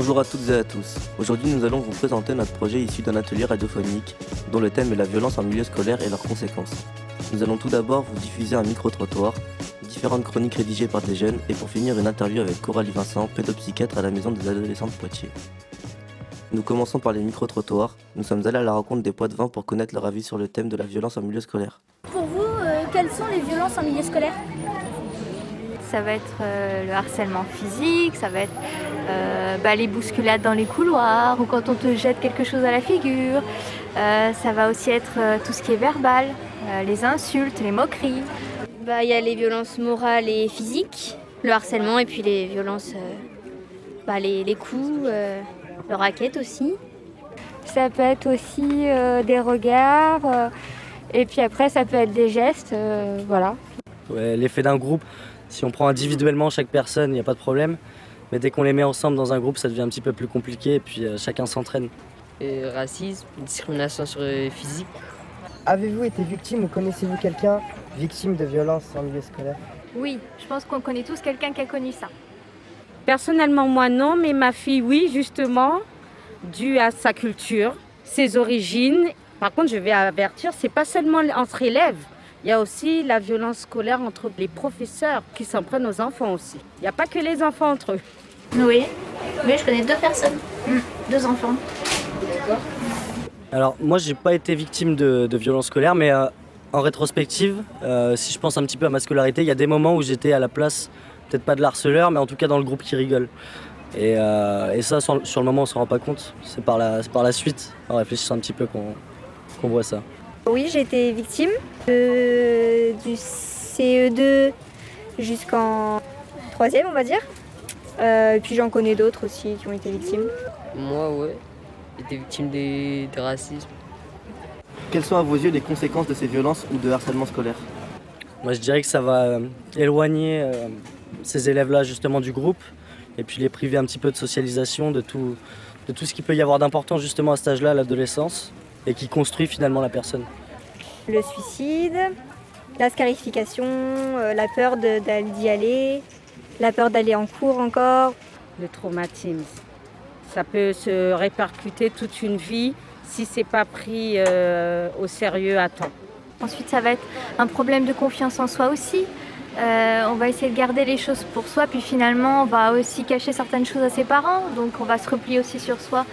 Bonjour à toutes et à tous. Aujourd'hui, nous allons vous présenter notre projet issu d'un atelier radiophonique dont le thème est la violence en milieu scolaire et leurs conséquences. Nous allons tout d'abord vous diffuser un micro-trottoir, différentes chroniques rédigées par des jeunes et pour finir une interview avec Coralie Vincent, pédopsychiatre à la maison des adolescents de Poitiers. Nous commençons par les micro-trottoirs. Nous sommes allés à la rencontre des poids de vin pour connaître leur avis sur le thème de la violence en milieu scolaire. Pour vous, euh, quelles sont les violences en milieu scolaire? Ça va être euh, le harcèlement physique, ça va être euh, bah, les bousculades dans les couloirs ou quand on te jette quelque chose à la figure. Euh, ça va aussi être tout ce qui est verbal, les insultes, les moqueries. Bah, il y a les violences morales et physiques, le harcèlement et puis les violences, bah, les, les, coups, le racket aussi. Ça peut être aussi des regards et puis après ça peut être des gestes, voilà. Ouais, L'effet d'un groupe, si on prend individuellement chaque personne, il n'y a pas de problème. Mais dès qu'on les met ensemble dans un groupe, ça devient un petit peu plus compliqué et puis euh, chacun s'entraîne. Racisme, discrimination sur le physique. Avez-vous été victime ou connaissez-vous quelqu'un victime de violence en milieu scolaire? Oui, je pense qu'on connaît tous quelqu'un qui a connu ça. Personnellement, moi non, mais ma fille, oui, justement, dû à sa culture, ses origines. Par contre, je vais avertir, c'est pas seulement entre élèves. Il y a aussi la violence scolaire entre les professeurs qui s'en prennent aux enfants aussi. Il n'y a pas que les enfants entre eux. Oui, oui je connais deux personnes, hmm, deux enfants. Alors moi j'ai pas été victime de, de violence scolaire mais euh, en rétrospective, euh, si je pense un petit peu à ma scolarité, il y a des moments où j'étais à la place, peut-être pas de l'harceleur, mais en tout cas dans le groupe qui rigole. Et, euh, ça sur, le moment on se rend pas compte, c'est par la, par la suite, en réfléchissant un petit peu qu'on voit ça. Oui, j'ai été victime du CE2 jusqu'en troisième, on va dire. Euh, et puis j'en connais d'autres aussi qui ont été victimes. Moi, ouais, j'ai été victime des, racisme. Quelles sont à vos yeux les conséquences de ces violences ou de harcèlement scolaire? Moi, je dirais que ça va euh, éloigner euh, ces élèves-là justement du groupe et puis les priver un petit peu de socialisation, de tout, de tout ce qui peut y avoir d'important justement à cet âge-là, l'adolescence et qui construit finalement la personne. Le suicide, la scarification, euh, la peur d'y aller, la peur d'aller en cours encore. Le traumatisme. Ça peut se répercuter toute une vie si c'est pas pris euh, au sérieux à temps. Ensuite, ça va être un problème de confiance en soi aussi. Euh, on va essayer de garder les choses pour soi, puis finalement, on va aussi cacher certaines choses à ses parents. Donc, on va se replier aussi sur soi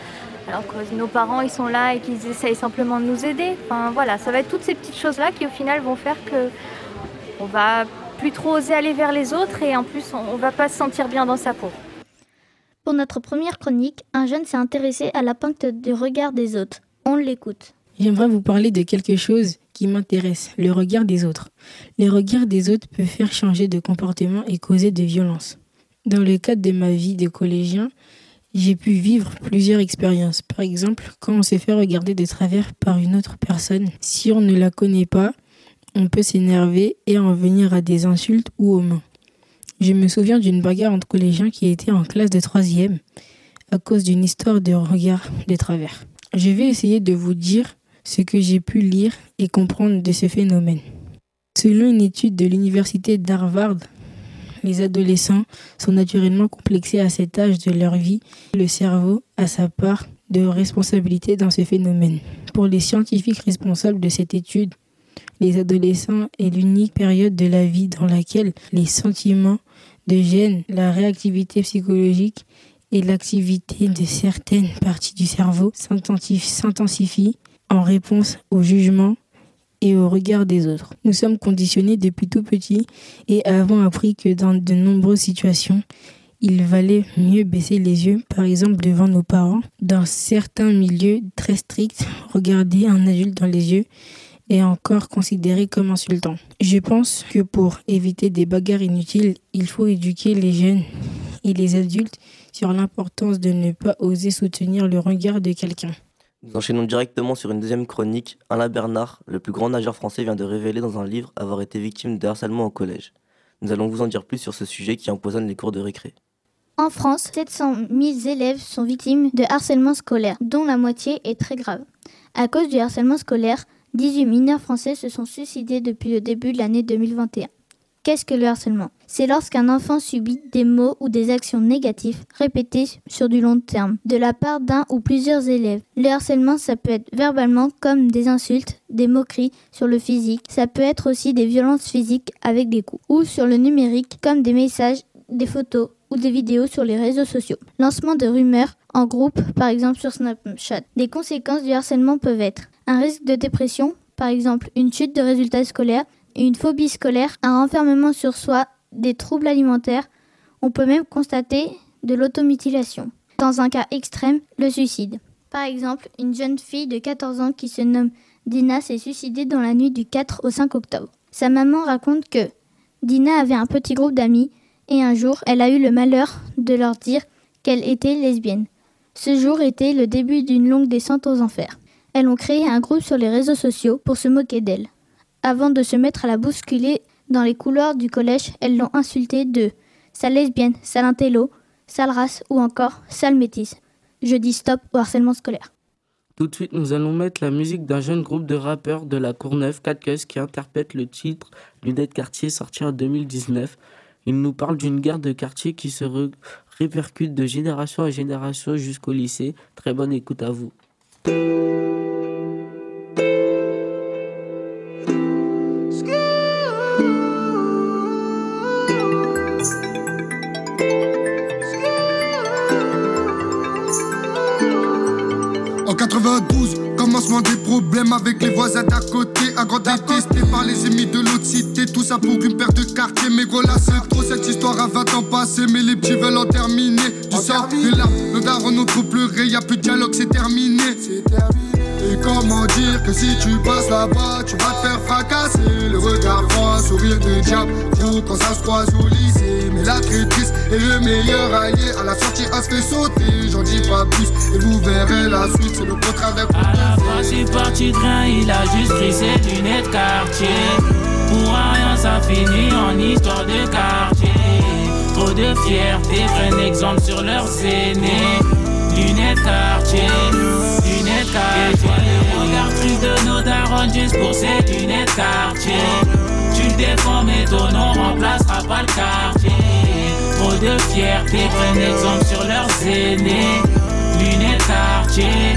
alors que nos parents ils sont là et qu'ils essayent simplement de nous aider. Enfin voilà, ça va être toutes ces petites choses-là qui au final vont faire que on va plus trop oser aller vers les autres et en plus on, va pas se sentir bien dans sa peau. Pour notre première chronique, un jeune s'est intéressé à la pente du regard des autres. On l'écoute. J'aimerais vous parler de quelque chose qui m'intéresse, le regard des autres. Le regard des autres peut faire changer de comportement et causer de violence. Dans le cadre de ma vie de collégien, j'ai pu vivre plusieurs expériences. Par exemple, quand on s'est fait regarder de travers par une autre personne, si on ne la connaît pas, on peut s'énerver et en venir à des insultes ou aux mains. Je me souviens d'une bagarre entre collégiens qui était en classe de troisième à cause d'une histoire de regard de travers. Je vais essayer de vous dire ce que j'ai pu lire et comprendre de ce phénomène. Selon une étude de l'université d'Harvard, les adolescents sont naturellement complexés à cet âge de leur vie. Le cerveau a sa part de responsabilité dans ce phénomène. Pour les scientifiques responsables de cette étude, les adolescents est l'unique période de la vie dans laquelle les sentiments de gêne, la réactivité psychologique et l'activité de certaines parties du cerveau s'intensifient en réponse au jugement et au regard des autres. Nous sommes conditionnés depuis tout petit et avons appris que dans de nombreuses situations, il valait mieux baisser les yeux, par exemple devant nos parents. Dans certains milieux très stricts, regarder un adulte dans les yeux est encore considéré comme insultant. Je pense que pour éviter des bagarres inutiles, il faut éduquer les jeunes et les adultes sur l'importance de ne pas oser soutenir le regard de quelqu'un. Nous enchaînons directement sur une deuxième chronique. Alain Bernard, le plus grand nageur français, vient de révéler dans un livre avoir été victime de harcèlement au collège. Nous allons vous en dire plus sur ce sujet qui empoisonne les cours de récré. En France, 700 000 élèves sont victimes de harcèlement scolaire, dont la moitié est très grave. À cause du harcèlement scolaire, 18 mineurs français se sont suicidés depuis le début de l'année 2021. Qu'est-ce que le harcèlement? C'est lorsqu'un enfant subit des mots ou des actions négatives répétées sur du long terme de la part d'un ou plusieurs élèves. Le harcèlement, ça peut être verbalement comme des insultes, des moqueries sur le physique. Ça peut être aussi des violences physiques avec des coups. Ou sur le numérique comme des messages, des photos ou des vidéos sur les réseaux sociaux. Lancement de rumeurs en groupe, par exemple sur Snapchat. Des conséquences du harcèlement peuvent être un risque de dépression, par exemple une chute de résultats scolaires, une phobie scolaire, un renfermement sur soi, des troubles alimentaires. On peut même constater de l'automutilation. Dans un cas extrême, le suicide. Par exemple, une jeune fille de 14 ans qui se nomme Dina s'est suicidée dans la nuit du 4 au 5 octobre. Sa maman raconte que Dina avait un petit groupe d'amis et un jour, elle a eu le malheur de leur dire qu'elle était lesbienne. Ce jour était le début d'une longue descente aux enfers. Elles ont créé un groupe sur les réseaux sociaux pour se moquer d'elle. Avant de se mettre à la bousculer dans les couloirs du collège, elles l'ont insultée de sale lesbienne, sale intello, sale race ou encore sale métisse. Je dis stop au harcèlement scolaire. Tout de suite, nous allons mettre la musique d'un jeune groupe de rappeurs de la Courneuve, 4 qui interprète le titre Lunettes Quartier sorti en 2019. Il nous parle d'une guerre de quartier qui se répercute de génération en génération jusqu'au lycée. Très bonne écoute à vous. 92, commencement des problèmes avec les voisins d'à côté. Un grand détesté par les ennemis de l'autre cité. Tout ça pour une paire de quartier. Mais gros là, c'est trop cette histoire à 20 ans passé. Mais les petits veulent en terminer. Du sang, de là, nos darons ont trop pleuré. Y'a plus de dialogue, c'est terminé. C'est terminé. Et comment dire que si tu passes là-bas, tu vas te faire fracasser Le regard froid, sourire de diable, gros quand ça se croise au lycée Mais la triste est le meilleur allié, à la à se fait sauter J'en dis pas plus, et vous verrez la suite, c'est le contraire d'un À la fin c'est parti rien, il a juste pris ses lunettes quartier Pour rien ça finit en histoire de quartier Trop de fierté, prennent exemple sur leurs aînés Lunettes quartier lunettes quartier. Regarde plus de nos darons juste pour ces lunettes quartier. Tu le défends, mais ton nom remplacera pas le quartier. De fierté, prennent exemple sur leurs aînés. Lunettes quartier,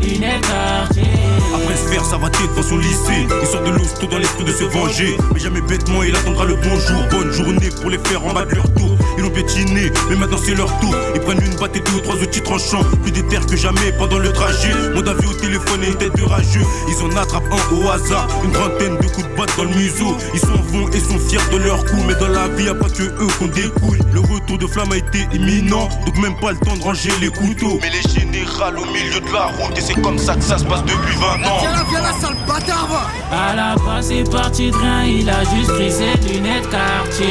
lunettes quartier. Après se faire, ça va dans son lycée. Il sort de l'oust tout dans l'esprit de se venger. Mais jamais bêtement, il attendra le bonjour. Bonne journée pour les faire en bas de leur tour. Ils l'ont piétiné, mais maintenant c'est leur tour. Ils prennent une batte et deux ou trois outils tranchants. Plus déter que jamais pendant le trajet. Mon avis au téléphone et une tête de rageux. Ils en attrapent un au hasard. Une trentaine de coups de batte dans le museau. Ils s'en vont et sont fiers de leur coup. Mais dans la vie, y'a pas que eux qu'on découle. Le retour de flamme a été imminent. Donc même pas le temps de ranger les couteaux. Mais les générales au milieu de la route. Et c'est comme ça que ça se passe depuis 20 ans. Viens là, viens là, sale bâtard, va À la base, c'est parti de rien, il a juste pris ses lunettes quartier.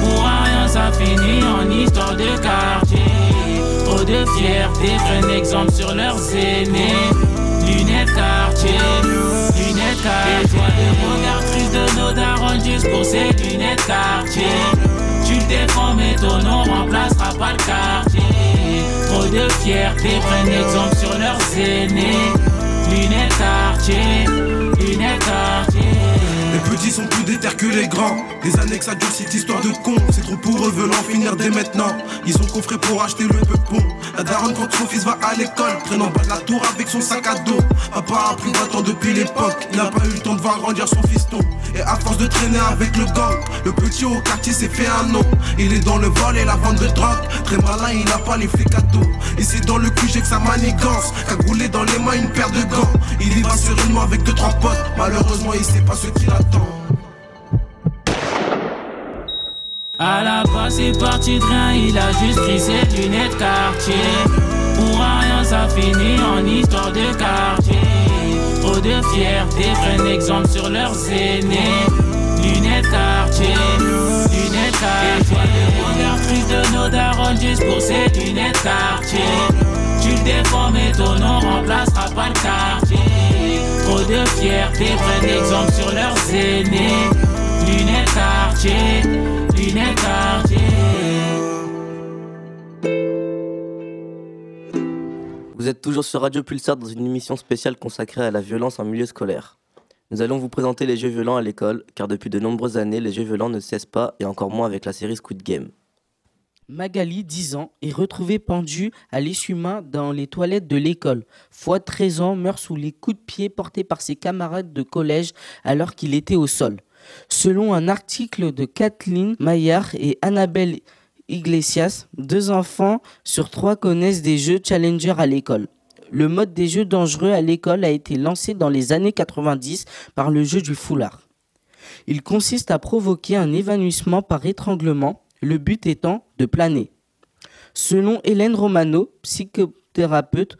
Pour rien, ça finit en histoire de quartier. Trop de fierté, prennent exemple sur leurs aînés. Lunettes quartier, lunettes quartier. Regarde plus de nos darons juste pour ces lunettes quartier. Tu le défends, mais ton nom remplacera pas le quartier. Trop de fierté, prennent exemple sur leurs aînés. Lunettes quartier, lunettes quartier. Petits sont plus déter que les grands. Des années que ça dure cette histoire de con. C'est trop pour eux, veulent en finir dès maintenant. Ils sont coffrés pour acheter le peupon. La daronne quand son fils va à l'école, traîne en bas de la tour avec son sac à dos. Papa a pris 20 ans depuis l'époque. Il n'a pas eu le temps de voir grandir son fiston. Et à force de traîner avec le gang, le petit au quartier s'est fait un nom. Il est dans le vol et la vente de drogue. Très malin, il n'a pas les flics à dos. Et c'est dans le cul, j'ai que sa manigance. Cagoulé dans les mains, une paire de gants. Il y va sereinement avec deux, trois potes. Malheureusement, il sait pas ce qu'il attend. À la base, c'est parti de rien, il a juste pris ses lunettes quartier. Pour rien, ça finit en histoire de quartier. Trop de fierté, prennent exemple sur leurs aînés. Lunettes quartier, lunettes quartier. Regarde plus de nos darons juste pour ces lunettes quartier. Tu le défends, mais ton nom remplacera pas le quartier. Trop de fierté. Vous êtes toujours sur Radio Pulsar dans une émission spéciale consacrée à la violence en milieu scolaire. Nous allons vous présenter les jeux violents à l'école, car depuis de nombreuses années, les jeux violents ne cessent pas, et encore moins avec la série Squid Game. Magali, 10 ans, est retrouvée pendue à l'essuie-main dans les toilettes de l'école. Fouad, 13 ans, meurt sous les coups de pied portés par ses camarades de collège alors qu'il était au sol. Selon un article de Kathleen Maillard et Annabelle Iglesias, deux enfants sur trois connaissent des jeux Challenger à l'école. Le mode des jeux dangereux à l'école a été lancé dans les années 90 par le jeu du foulard. Il consiste à provoquer un évanouissement par étranglement, le but étant de planer. Selon Hélène Romano, psychothérapeute,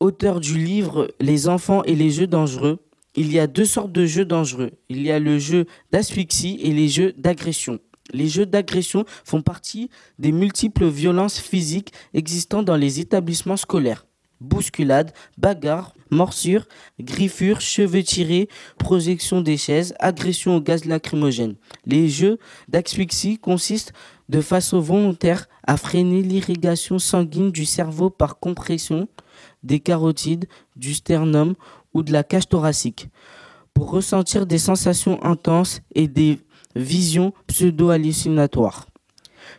auteur du livre Les enfants et les jeux dangereux, il y a deux sortes de jeux dangereux. Il y a le jeu d'asphyxie et les jeux d'agression. Les jeux d'agression font partie des multiples violences physiques existant dans les établissements scolaires. Bousculade, bagarre, morsure, griffure, cheveux tirés, projection des chaises, agression au gaz lacrymogène. Les jeux d'asphyxie consistent de façon volontaire à freiner l'irrigation sanguine du cerveau par compression des carotides, du sternum ou de la cage thoracique pour ressentir des sensations intenses et des visions pseudo-hallucinatoires.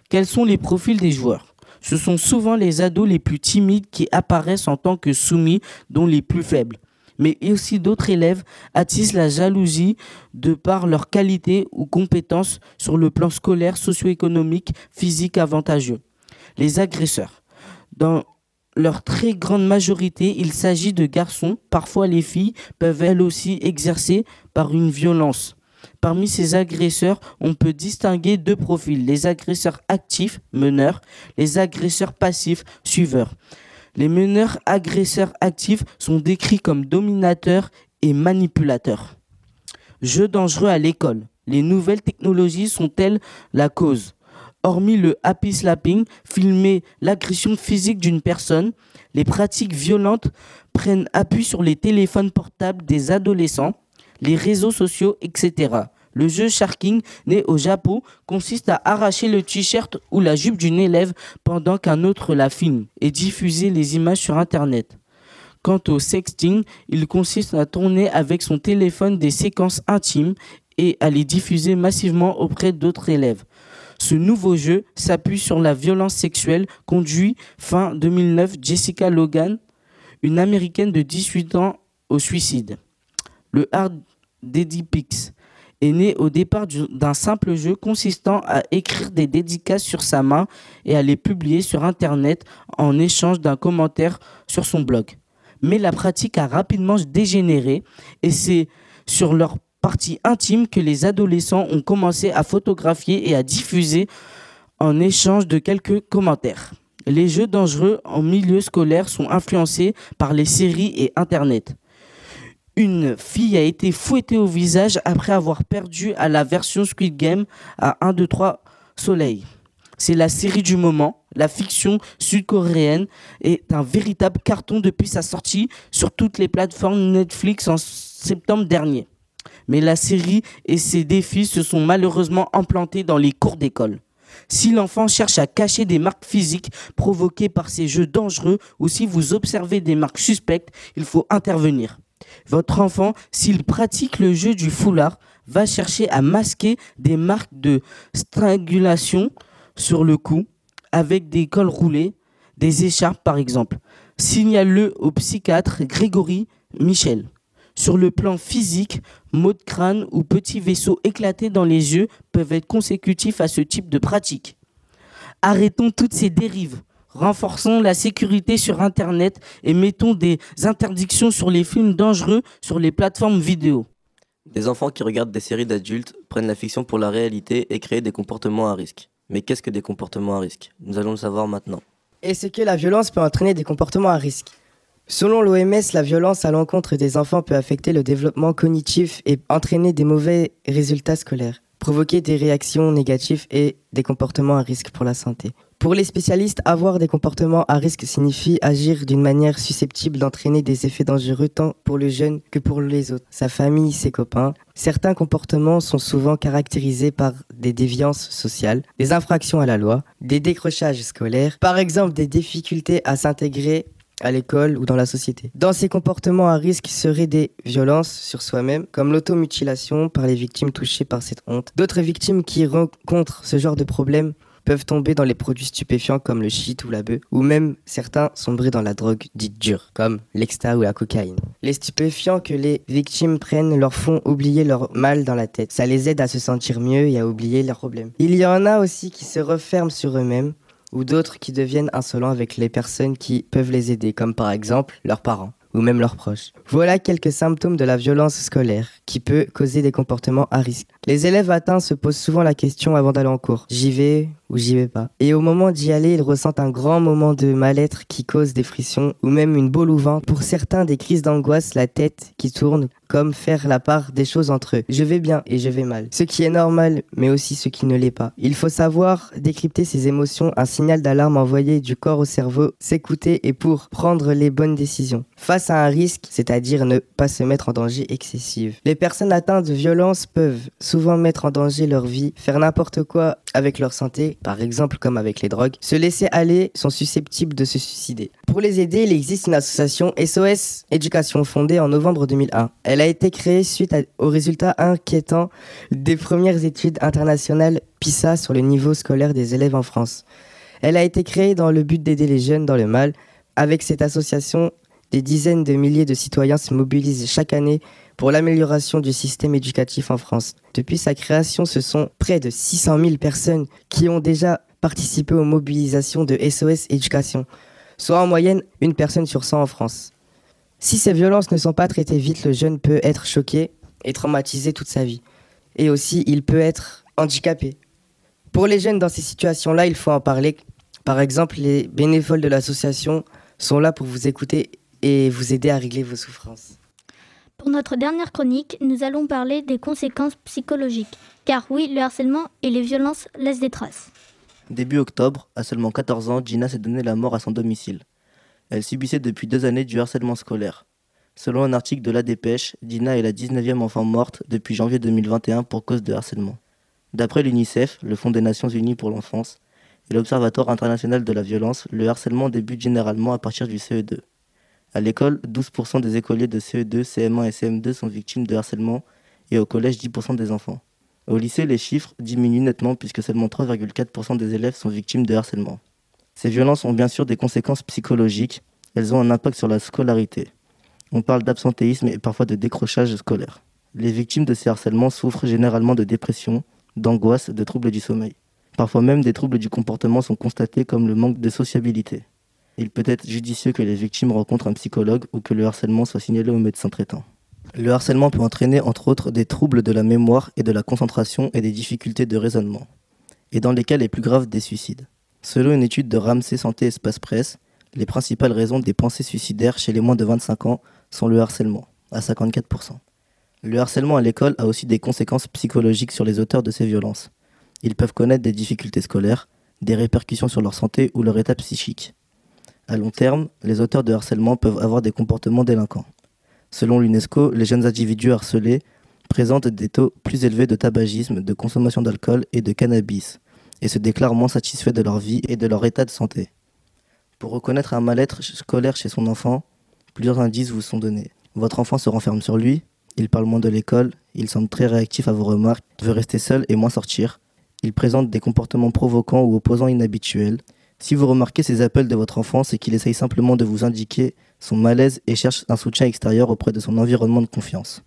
Quels sont les profils des joueurs? Ce sont souvent les ados les plus timides qui apparaissent en tant que soumis, dont les plus faibles. Mais aussi d'autres élèves attisent la jalousie de par leur qualité ou compétences sur le plan scolaire, socio-économique, physique avantageux. Les agresseurs. Dans leur très grande majorité, il s'agit de garçons. Parfois, les filles peuvent elles aussi exercer par une violence. Parmi ces agresseurs, on peut distinguer deux profils, les agresseurs actifs, meneurs, les agresseurs passifs, suiveurs. Les meneurs agresseurs actifs sont décrits comme dominateurs et manipulateurs. Jeux dangereux à l'école. Les nouvelles technologies sont-elles la cause? Hormis le happy slapping, filmer l'agression physique d'une personne, les pratiques violentes prennent appui sur les téléphones portables des adolescents, les réseaux sociaux, etc. Le jeu Sharking, né au Japon, consiste à arracher le t-shirt ou la jupe d'une élève pendant qu'un autre la filme et diffuser les images sur Internet. Quant au sexting, il consiste à tourner avec son téléphone des séquences intimes et à les diffuser massivement auprès d'autres élèves. Ce nouveau jeu s'appuie sur la violence sexuelle conduit fin 2009 Jessica Logan, une américaine de 18 ans, au suicide. Le Hard Daddy Pix est né au départ d'un simple jeu consistant à écrire des dédicaces sur sa main et à les publier sur Internet en échange d'un commentaire sur son blog. Mais la pratique a rapidement dégénéré et c'est sur leur partie intime que les adolescents ont commencé à photographier et à diffuser en échange de quelques commentaires. Les jeux dangereux en milieu scolaire sont influencés par les séries et Internet. Une fille a été fouettée au visage après avoir perdu à la version Squid Game à 1, 2, 3 Soleil. C'est la série du moment. La fiction sud-coréenne est un véritable carton depuis sa sortie sur toutes les plateformes Netflix en septembre dernier mais la série et ses défis se sont malheureusement implantés dans les cours d'école. Si l'enfant cherche à cacher des marques physiques provoquées par ces jeux dangereux ou si vous observez des marques suspectes, il faut intervenir. Votre enfant, s'il pratique le jeu du foulard, va chercher à masquer des marques de strangulation sur le cou avec des cols roulés, des écharpes par exemple. Signale-le au psychiatre Grégory Michel. Sur le plan physique, maux de crâne ou petits vaisseaux éclatés dans les yeux peuvent être consécutifs à ce type de pratique. Arrêtons toutes ces dérives. Renforçons la sécurité sur Internet et mettons des interdictions sur les films dangereux sur les plateformes vidéo. Des enfants qui regardent des séries d'adultes prennent la fiction pour la réalité et créent des comportements à risque. Mais qu'est-ce que des comportements à risque? Nous allons le savoir maintenant. Est-ce que la violence peut entraîner des comportements à risque? Selon l'OMS, la violence à l'encontre des enfants peut affecter le développement cognitif et entraîner des mauvais résultats scolaires, provoquer des réactions négatives et des comportements à risque pour la santé. Pour les spécialistes, avoir des comportements à risque signifie agir d'une manière susceptible d'entraîner des effets dangereux tant pour le jeune que pour les autres, sa famille, ses copains. Certains comportements sont souvent caractérisés par des déviances sociales, des infractions à la loi, des décrochages scolaires, par exemple des difficultés à s'intégrer à l'école ou dans la société. Dans ces comportements à risque seraient des violences sur soi-même, comme l'automutilation par les victimes touchées par cette honte. D'autres victimes qui rencontrent ce genre de problème peuvent tomber dans les produits stupéfiants comme le shit ou la bœuf, ou même certains sombrer dans la drogue dite dure, comme l'exta ou la cocaïne. Les stupéfiants que les victimes prennent leur font oublier leur mal dans la tête. Ça les aide à se sentir mieux et à oublier leurs problèmes. Il y en a aussi qui se referment sur eux-mêmes, ou d'autres qui deviennent insolents avec les personnes qui peuvent les aider, comme par exemple leurs parents ou même leurs proches. Voilà quelques symptômes de la violence scolaire qui peut causer des comportements à risque. Les élèves atteints se posent souvent la question avant d'aller en cours. J'y vais ou j'y vais pas. Et au moment d'y aller, ils ressentent un grand moment de mal-être qui cause des frissons ou même une boule au ventre. Pour certains, des crises d'angoisse, la tête qui tourne, comme faire la part des choses entre eux. Je vais bien et je vais mal. Ce qui est normal, mais aussi ce qui ne l'est pas. Il faut savoir décrypter ces émotions, un signal d'alarme envoyé du corps au cerveau, s'écouter et pour prendre les bonnes décisions. Face à un risque, c'est-à-dire ne pas se mettre en danger excessif. Personnes atteintes de violence peuvent souvent mettre en danger leur vie, faire n'importe quoi avec leur santé, par exemple comme avec les drogues, se laisser aller sont susceptibles de se suicider. Pour les aider, il existe une association SOS Éducation fondée en novembre 2001. Elle a été créée suite aux résultats inquiétants des premières études internationales PISA sur le niveau scolaire des élèves en France. Elle a été créée dans le but d'aider les jeunes dans le mal. Avec cette association, des dizaines de milliers de citoyens se mobilisent chaque année pour l'amélioration du système éducatif en France. Depuis sa création, ce sont près de 600 000 personnes qui ont déjà participé aux mobilisations de SOS Éducation, soit en moyenne une personne sur 100 en France. Si ces violences ne sont pas traitées vite, le jeune peut être choqué et traumatisé toute sa vie. Et aussi, il peut être handicapé. Pour les jeunes dans ces situations-là, il faut en parler. Par exemple, les bénévoles de l'association sont là pour vous écouter et vous aider à régler vos souffrances. Pour notre dernière chronique, nous allons parler des conséquences psychologiques. Car oui, le harcèlement et les violences laissent des traces. Début octobre, à seulement 14 ans, Gina s'est donné la mort à son domicile. Elle subissait depuis deux années du harcèlement scolaire. Selon un article de La Dépêche, Dina est la 19e enfant morte depuis janvier 2021 pour cause de harcèlement. D'après l'UNICEF, le Fonds des Nations Unies pour l'enfance, et l'Observatoire international de la violence, le harcèlement débute généralement à partir du CE2. À l'école, 12% des écoliers de CE2, CM1 et CM2 sont victimes de harcèlement et au collège, 10% des enfants. Au lycée, les chiffres diminuent nettement puisque seulement 3,4% des élèves sont victimes de harcèlement. Ces violences ont bien sûr des conséquences psychologiques, elles ont un impact sur la scolarité. On parle d'absentéisme et parfois de décrochage scolaire. Les victimes de ces harcèlements souffrent généralement de dépression, d'angoisse, de troubles du sommeil. Parfois même des troubles du comportement sont constatés comme le manque de sociabilité. Il peut être judicieux que les victimes rencontrent un psychologue ou que le harcèlement soit signalé au médecin traitant. Le harcèlement peut entraîner entre autres des troubles de la mémoire et de la concentration et des difficultés de raisonnement, et dans les cas les plus graves des suicides. Selon une étude de Ramsey Santé Espace Presse, les principales raisons des pensées suicidaires chez les moins de 25 ans sont le harcèlement, à 54%. Le harcèlement à l'école a aussi des conséquences psychologiques sur les auteurs de ces violences. Ils peuvent connaître des difficultés scolaires, des répercussions sur leur santé ou leur état psychique. À long terme, les auteurs de harcèlement peuvent avoir des comportements délinquants. Selon l'UNESCO, les jeunes individus harcelés présentent des taux plus élevés de tabagisme, de consommation d'alcool et de cannabis, et se déclarent moins satisfaits de leur vie et de leur état de santé. Pour reconnaître un mal-être scolaire chez son enfant, plusieurs indices vous sont donnés. Votre enfant se renferme sur lui, il parle moins de l'école, il semble très réactif à vos remarques, veut rester seul et moins sortir, il présente des comportements provoquants ou opposants inhabituels, si vous remarquez ces appels de votre enfant, c'est qu'il essaye simplement de vous indiquer son malaise et cherche un soutien extérieur auprès de son environnement de confiance.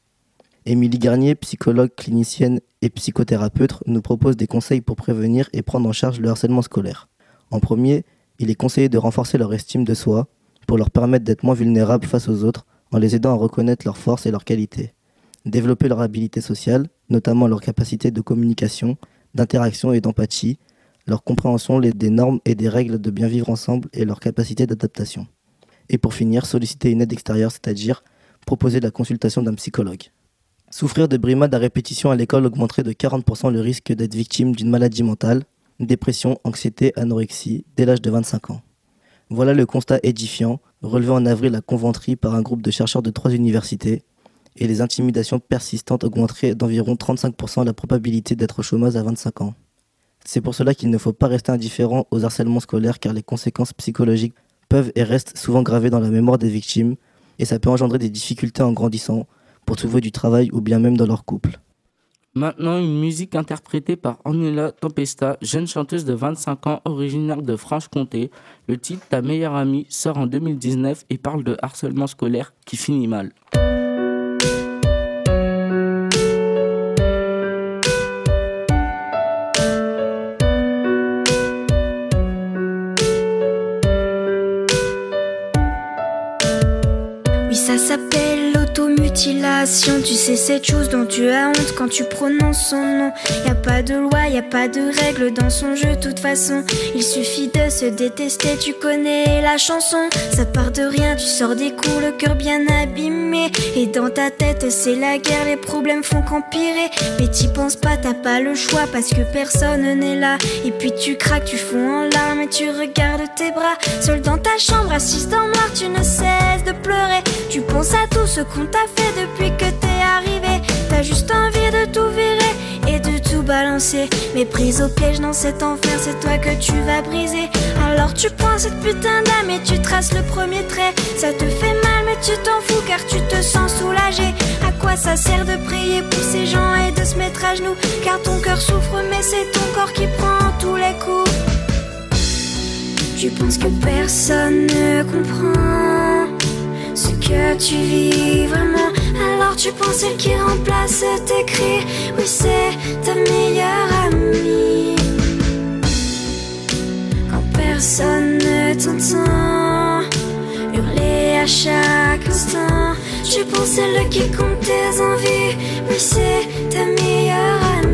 Émilie Garnier, psychologue, clinicienne et psychothérapeute, nous propose des conseils pour prévenir et prendre en charge le harcèlement scolaire. En premier, il est conseillé de renforcer leur estime de soi pour leur permettre d'être moins vulnérables face aux autres en les aidant à reconnaître leurs forces et leurs qualités. Développer leur habilité sociale, notamment leur capacité de communication, d'interaction et d'empathie, leur compréhension des normes et des règles de bien vivre ensemble et leur capacité d'adaptation. Et pour finir, solliciter une aide extérieure, c'est-à-dire proposer la consultation d'un psychologue. Souffrir de brimades à répétition à l'école augmenterait de 40% le risque d'être victime d'une maladie mentale, dépression, anxiété, anorexie, dès l'âge de 25 ans. Voilà le constat édifiant, relevé en avril à Conventry par un groupe de chercheurs de trois universités, et les intimidations persistantes augmenteraient d'environ 35% la probabilité d'être chômeuse à 25 ans. C'est pour cela qu'il ne faut pas rester indifférent aux harcèlements scolaires car les conséquences psychologiques peuvent et restent souvent gravés dans la mémoire des victimes et ça peut engendrer des difficultés en grandissant pour trouver du travail ou bien même dans leur couple. Maintenant, une musique interprétée par Ornella Tempesta, jeune chanteuse de 25 ans originaire de Franche-Comté. Le titre Ta meilleure amie sort en 2019 et parle de harcèlement scolaire qui finit mal. Tu sais, cette chose dont tu as honte quand tu prononces son nom. Y a pas de loi, y a pas de règle dans son jeu, toute façon. Il suffit de se détester, tu connais la chanson. Ça part de rien, tu sors des coups, le cœur bien abîmé. Et dans ta tête, c'est la guerre, les problèmes font qu'empirer. Mais t'y penses pas, t'as pas le choix parce que personne n'est là. Et puis tu craques, tu fonds en larmes et tu regardes tes bras. Seul dans ta chambre, assise dans le noir, tu ne cesses de pleurer. Tu penses à tout ce qu'on t'a fait depuis. Juste envie de tout virer et de tout balancer. Mais prise au piège dans cet enfer, c'est toi que tu vas briser. Alors tu prends cette putain d'âme et tu traces le premier trait. Ça te fait mal, mais tu t'en fous car tu te sens soulagé. À quoi ça sert de prier pour ces gens et de se mettre à genoux? Car ton cœur souffre, mais c'est ton corps qui prend tous les coups. Tu penses que personne ne comprend que tu vis vraiment. Alors tu penses celle qui remplace tes cris. Oui, c'est ta meilleure amie. Quand personne ne t'entend, hurler à chaque instant. Tu penses celle qui compte tes envies. Oui, c'est ta meilleure amie.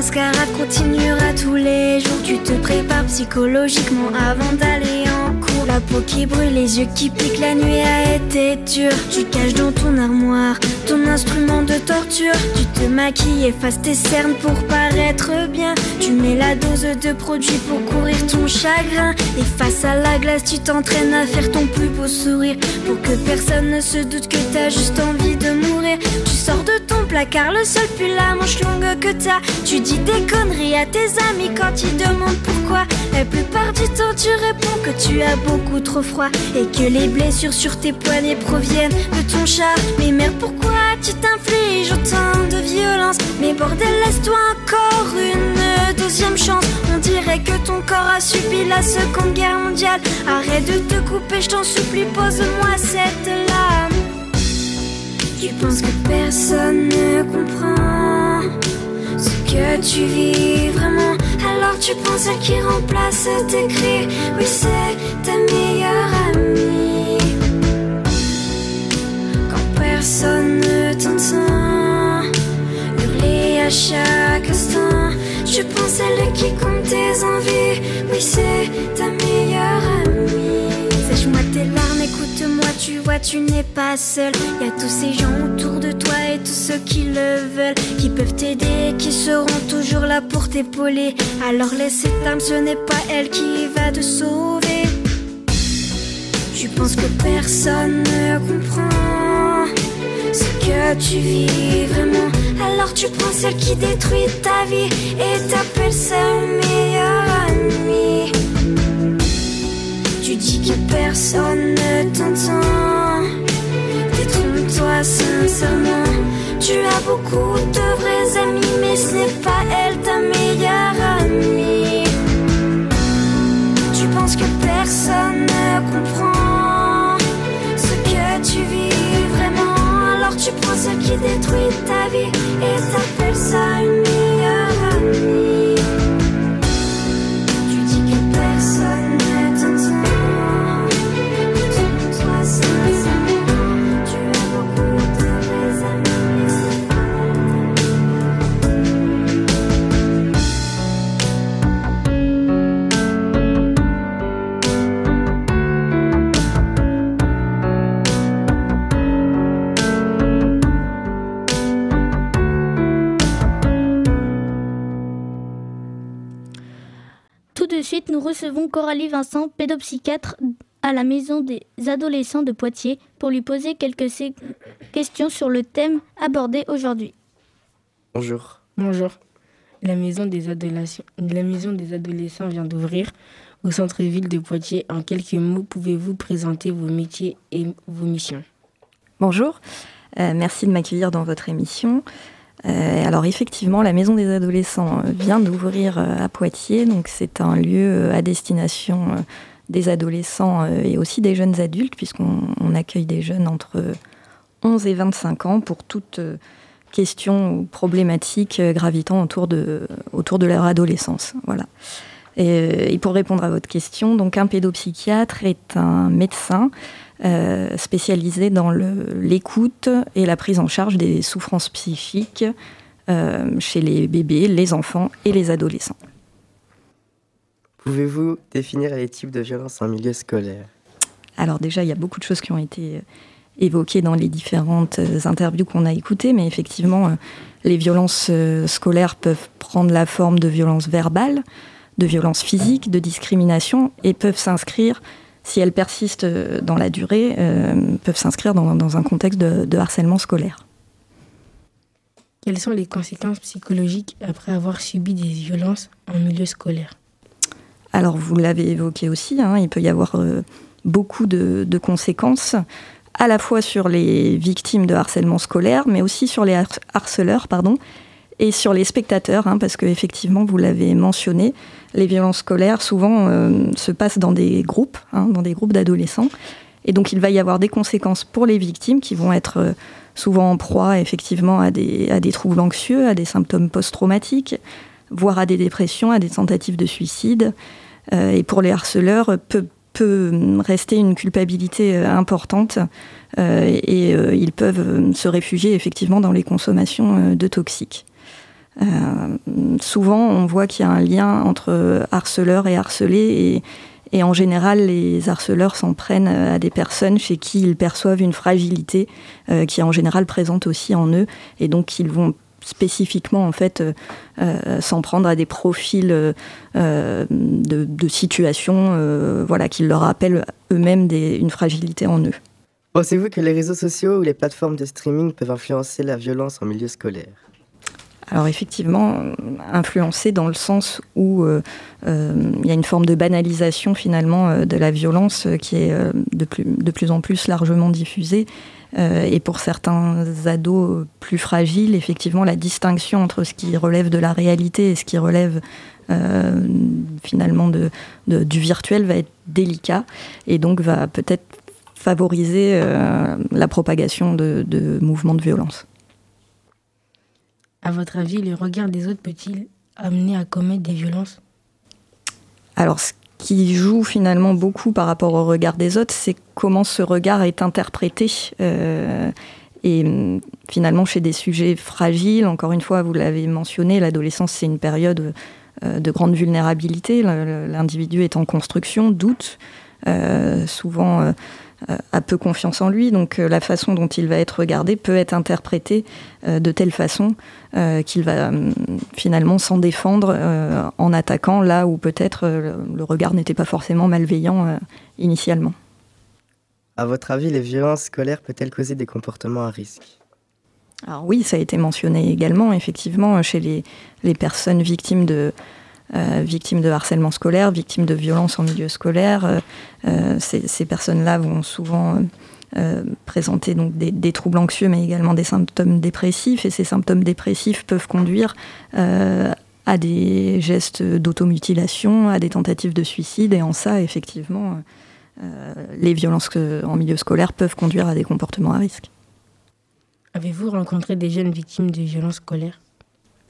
Cette mascarade continuera tous les jours. Tu te prépares psychologiquement avant d'aller en cours. La peau qui brûle, les yeux qui piquent, la nuit a été dure. Tu caches dans ton armoire ton instrument de torture. Tu te maquilles, effaces tes cernes pour paraître bien. Tu mets la dose de produit pour courir ton chagrin. Et face à la glace, tu t'entraînes à faire ton plus beau sourire. Pour que personne ne se doute que t'as juste envie de mourir. Tu sors placard, le seul pull la manche longue que t'as. Tu dis des conneries à tes amis quand ils demandent pourquoi. La plupart du temps, tu réponds que tu as beaucoup trop froid. Et que les blessures sur tes poignets proviennent de ton chat. Mais merde, pourquoi tu t'infliges autant de violence? Mais bordel, laisse-toi encore une deuxième chance. On dirait que ton corps a subi la seconde guerre mondiale. Arrête de te couper, je t'en supplie, pose-moi cette lame. Tu penses que personne ne comprend ce que tu vis vraiment. Alors tu prends celle qui remplace tes cris. Oui, c'est ta meilleure amie. Quand personne ne t'entend, hurler à chaque instant. Tu prends celle qui compte tes envies. Oui, c'est ta meilleure tu vois, tu n'es pas seul. Y a tous ces gens autour de toi et tous ceux qui le veulent, qui peuvent t'aider, qui seront toujours là pour t'épauler. Alors laisse cette âme, ce n'est pas elle qui va te sauver. Tu penses que personne ne comprend ce que tu vis vraiment. Alors tu prends celle qui détruit ta vie et t'appelles ça meilleure amie. Dis que personne ne t'entend. Détrompe-toi sincèrement. Tu as beaucoup de vrais amis, mais ce n'est pas elle ta meilleure amie. Tu penses que personne ne comprend ce que tu vis vraiment. Alors tu prends ce qui détruit ta vie et t'appelles ça une recevons Coralie Vincent, pédopsychiatre à la maison des adolescents de Poitiers pour lui poser quelques questions sur le thème abordé aujourd'hui. Bonjour. Bonjour. La maison des adolescents, la maison des adolescents vient d'ouvrir au centre-ville de Poitiers. En quelques mots, pouvez-vous présenter vos métiers et vos missions? Bonjour. Euh, merci de m'accueillir dans votre émission. Euh, alors effectivement, la Maison des adolescents vient d'ouvrir euh, à Poitiers, donc c'est un lieu à destination des adolescents et aussi des jeunes adultes, puisqu'on accueille des jeunes entre 11 et 25 ans pour toute question ou problématique gravitant autour de, autour de leur adolescence. Voilà. Et, et, pour répondre à votre question, donc un pédopsychiatre est un médecin euh, dans l'écoute et la prise en charge des souffrances psychiques euh, chez les bébés, les enfants et les adolescents. Pouvez-vous définir les types de violences en milieu scolaire? Alors déjà, il y a beaucoup de choses qui ont été euh, évoquées dans les différentes interviews qu'on a écoutées, mais effectivement, les violences scolaires peuvent prendre la forme de violences verbales, de violences physiques, de discrimination, et peuvent s'inscrire si elles persistent euh, dans la durée, euh, peuvent s'inscrire dans, un contexte de, harcèlement scolaire. Quelles sont les conséquences psychologiques après avoir subi des violences en milieu scolaire? Alors, vous l'avez évoqué aussi, hein, il peut y avoir euh, beaucoup de, conséquences, à la fois sur les victimes de harcèlement scolaire, mais aussi sur les harceleurs, pardon, et sur les spectateurs, hein, parce qu'effectivement, vous l'avez mentionné, les violences scolaires souvent euh, se passent dans des groupes, hein, dans des groupes d'adolescents. Et donc il va y avoir des conséquences pour les victimes qui vont être euh, souvent en proie effectivement à des, troubles anxieux, à des symptômes post-traumatiques, voire à des dépressions, à des tentatives de suicide. Euh, et pour les harceleurs, peut, peut rester une culpabilité importante et ils peuvent se réfugier effectivement dans les consommations de toxiques. Euh, souvent, on voit qu'il y a un lien entre harceleurs et harcelés et, et en général, les harceleurs s'en prennent à des personnes chez qui ils perçoivent une fragilité euh, qui est en général présente aussi en eux et donc ils vont spécifiquement en fait euh, s'en prendre à des profils de, de, situations voilà, qui leur rappellent eux-mêmes une fragilité en eux. Pensez-vous que les réseaux sociaux ou les plateformes de streaming peuvent influencer la violence en milieu scolaire? Alors effectivement, influencé dans le sens où euh, euh, il y a une forme de banalisation finalement euh, de la violence qui est de, plus, en plus largement diffusée. et pour certains ados plus fragiles, effectivement, la distinction entre ce qui relève de la réalité et ce qui relève finalement de, du virtuel va être délicat et donc va peut-être favoriser la propagation de, de mouvements de violence. À votre avis, le regard des autres peut-il amener à commettre des violences? Alors, ce qui joue finalement beaucoup par rapport au regard des autres, c'est comment ce regard est interprété. Euh, et mm, finalement, chez des sujets fragiles, encore une fois, vous l'avez mentionné, l'adolescence, c'est une période euh, de grande vulnérabilité. L'individu est en construction, doute, euh, souvent a peu confiance en lui, donc euh, la façon dont il va être regardé peut être interprétée euh, de telle façon qu'il va finalement s'en défendre en attaquant là où peut-être le regard n'était pas forcément malveillant initialement. À votre avis, les violences scolaires peuvent-elles causer des comportements à risque? Alors oui, ça a été mentionné également, effectivement, chez les, les personnes victimes de, euh, victimes de harcèlement scolaire, victimes de violences en milieu scolaire. Euh, euh, ces, personnes-là vont souvent présenter donc des, troubles anxieux, mais également des symptômes dépressifs. Et ces symptômes dépressifs peuvent conduire à des gestes d'automutilation, à des tentatives de suicide. Et en ça, effectivement, les violences en milieu scolaire peuvent conduire à des comportements à risque. Avez-vous rencontré des jeunes victimes de violences scolaires?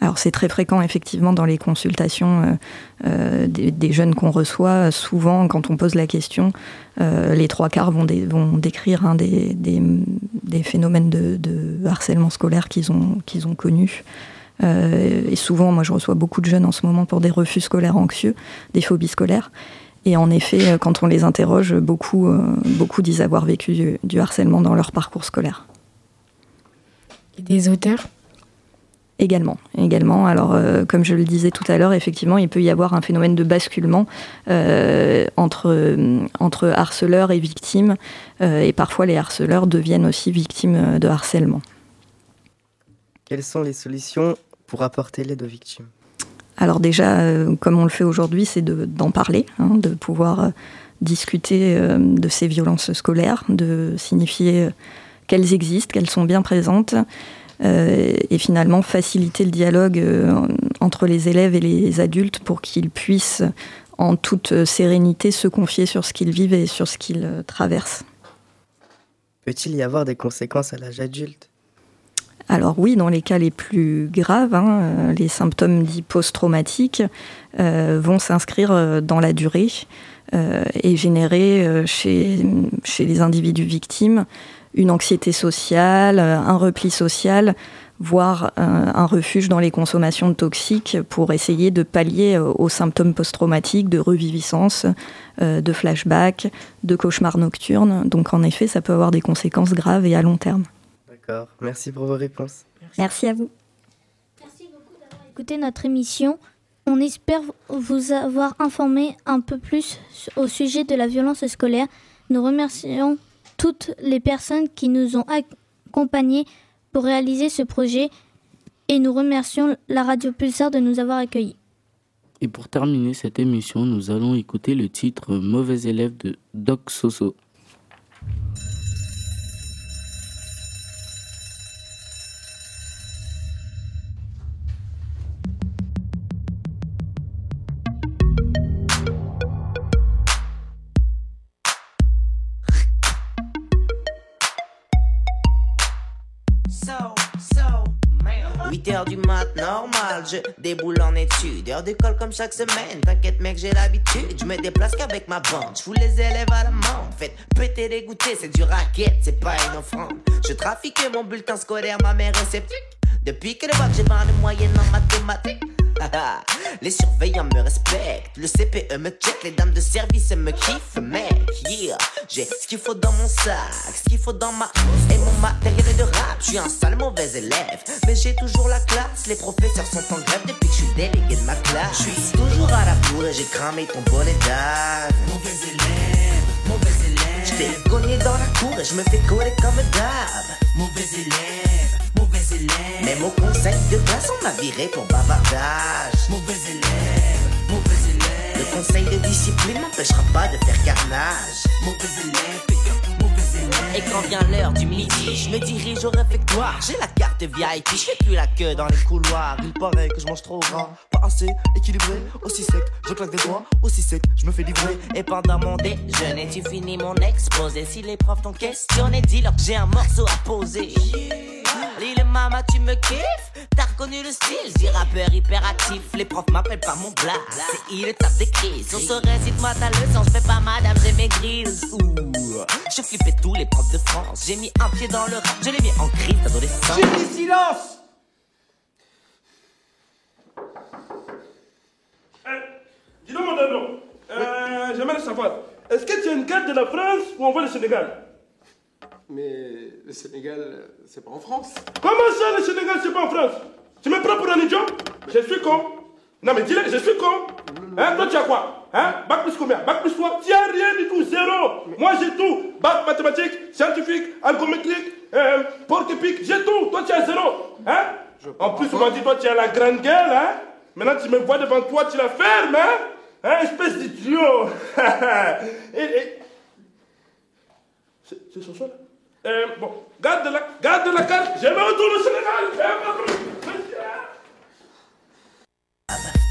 Alors c'est très fréquent effectivement dans les consultations euh, euh, des, jeunes qu'on reçoit. Souvent, quand on pose la question, euh, les trois quarts vont, décrire un des, phénomènes de, harcèlement scolaire qu'ils ont, qu'ils ont connus. et souvent, moi je reçois beaucoup de jeunes en ce moment pour des refus scolaires anxieux, des phobies scolaires. Et en effet, quand on les interroge, beaucoup, beaucoup disent avoir vécu du, du harcèlement dans leur parcours scolaire. Et des auteurs? Également, également. Alors, euh, comme je le disais tout à l'heure, effectivement, il peut y avoir un phénomène de basculement euh, entre, entre harceleurs et victimes, euh, et parfois les harceleurs deviennent aussi victimes de harcèlement. Quelles sont les solutions pour apporter l'aide aux victimes? Alors déjà, comme on le fait aujourd'hui, c'est d'en parler, hein, de pouvoir discuter de ces violences scolaires, de signifier qu'elles existent, qu'elles sont bien présentes. Euh, et finalement faciliter le dialogue euh, entre les élèves et les adultes pour qu'ils puissent en toute sérénité se confier sur ce qu'ils vivent et sur ce qu'ils euh, traversent. Peut-il y avoir des conséquences à l'âge adulte? Alors oui, dans les cas les plus graves, hein, les symptômes dits post-traumatiques vont s'inscrire dans la durée et générer chez, chez les individus victimes une anxiété sociale, euh, un repli social, voire euh, un, refuge dans les consommations toxiques pour essayer de pallier euh, aux symptômes post-traumatiques de reviviscence, de flashback, de cauchemars nocturnes. Donc en effet, ça peut avoir des conséquences graves et à long terme. D'accord, merci pour vos réponses. Merci, à vous. Merci beaucoup d'avoir écouté notre émission. On espère vous avoir informé un peu plus au sujet de la violence scolaire. Nous remercions toutes les personnes qui nous ont accompagnés pour réaliser ce projet et nous remercions la Radio Pulsar de nous avoir accueillis. Et pour terminer cette émission, nous allons écouter le titre Mauvais élève de Doc Soso. Je déboule en études. Heure d'école comme chaque semaine, t'inquiète mec, j'ai l'habitude. Je me déplace qu'avec ma bande, je fous les élèves à la main. Faites péter dégoûter, c'est du racket, c'est pas une offrande. Je trafique mon bulletin scolaire, ma mère est sceptique. Depuis que le bac, j'ai pas de moyenne en mathématiques. Les surveillants me respectent, le CPE me check, les dames de service me kiffent, mec. Yeah, j'ai ce qu'il faut dans mon sac, ce qu'il faut dans ma et mon matériel de rap. Je suis un sale mauvais élève, mais j'ai toujours la classe. Les professeurs sont en grève depuis que je suis délégué de ma classe. Je suis toujours à la bourre et j'ai cramé ton bonnet d'âge. Mauvais élève, mauvais élève. J't'ai cogné dans la cour et je me fais coller comme d'hab. Mauvais élève. Même au conseil de classe, on m'a viré pour bavardage. Mauvais élève, mauvais élève. Le conseil de discipline m'empêchera pas de faire carnage. Mauvais élève, et quand vient l'heure du midi, je me dirige au réfectoire. J'ai la carte VIP, je fais plus la queue dans les couloirs. Il paraît que je mange trop gras, pas assez équilibré, aussi sec. Je claque des doigts, aussi sec, je me fais livrer. Et pendant mon déjeuner, tu finis mon exposé. Si les profs t'ont questionné, dis-leur que j'ai un morceau à poser. Lille mama, tu me kiffes. T'as reconnu le style, j'ai rappeur hyperactif. Les profs m'appellent pas mon blast C'est il tape des crises. On se récite-moi ta leçon, je fais pas madame, j'ai mes grilles. Je flippais tous les profs de France. J'ai mis un pied dans le rap, je l'ai mis en crise d'adolescent. J'ai dit silence. Eh, Dis-donc mon dado, euh, j'aimerais savoir Est-ce que tu as une carte de la France ou on voit le Sénégal? Mais le Sénégal, c'est pas en France. Comment ça, le Sénégal, c'est pas en France? Tu me prends pour un idiot? Je suis con. Non, mais dis-le, je suis con. Hein, toi, tu as quoi? Hein? Bac plus combien? Bac plus quoi? Tu as rien du tout, zéro. Moi, j'ai tout. Bac mathématiques, scientifique, algométrique, euh, porte épique, j'ai tout. Toi, tu as zéro. Hein? En plus, on m'a dit, toi, tu as la grande gueule, hein? Maintenant, tu me vois devant toi, tu la fermes, hein? Hein, espèce d'idiot. et, et... C'est son là euh, bon, garde la, garde la carte, je vais au Sénégal.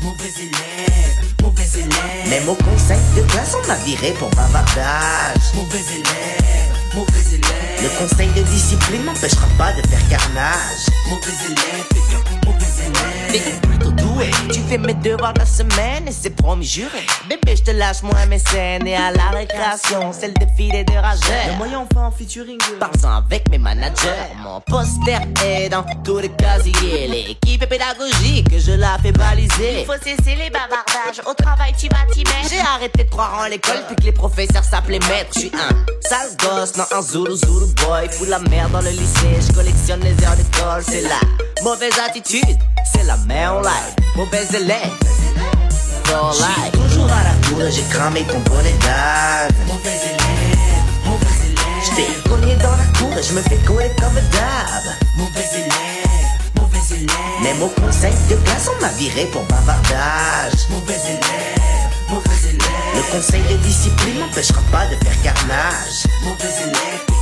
Mauvais élève, mauvais élève. Même au conseil de classe, on m'a viré pour bavardage. Mauvais élève, mauvais élève. Le conseil de discipline m'empêchera pas de faire carnage. Mauvais élève, mauvais élève. Tu fais mes devoirs la semaine et c'est promis juré. Bébé, je te lâche moi mes scènes et à la récréation, c'est le défilé de rageurs. Le moyen enfin en featuring. Parle-en avec mes managers. Mon poster est dans tous les casiers. L'équipe est pédagogique, je la fais baliser. Il faut cesser les bavardages. Au travail, tu vas t'y mettre. J'ai arrêté de croire en l'école puis que les professeurs s'appelaient maîtres. Je suis un sale gosse, non un Zulu Zulu boy. Fous la merde dans le lycée, je collectionne les heures d'école, c'est là Mauvaise attitude, c'est la même life. Mauvais élève, for life. Toujours à la cour, j'ai cramé ton bonnet d'âge. Mauvais élève, mauvais élève. J't'ai cogné dans la cour et je me fais coller comme d'hab. Mauvais élève, mauvais élève. Même au conseil de classe, on m'a viré pour bavardage. Mauvais élève, mauvais élève. Le conseil de discipline m'empêchera pas de faire carnage. Mauvais élève.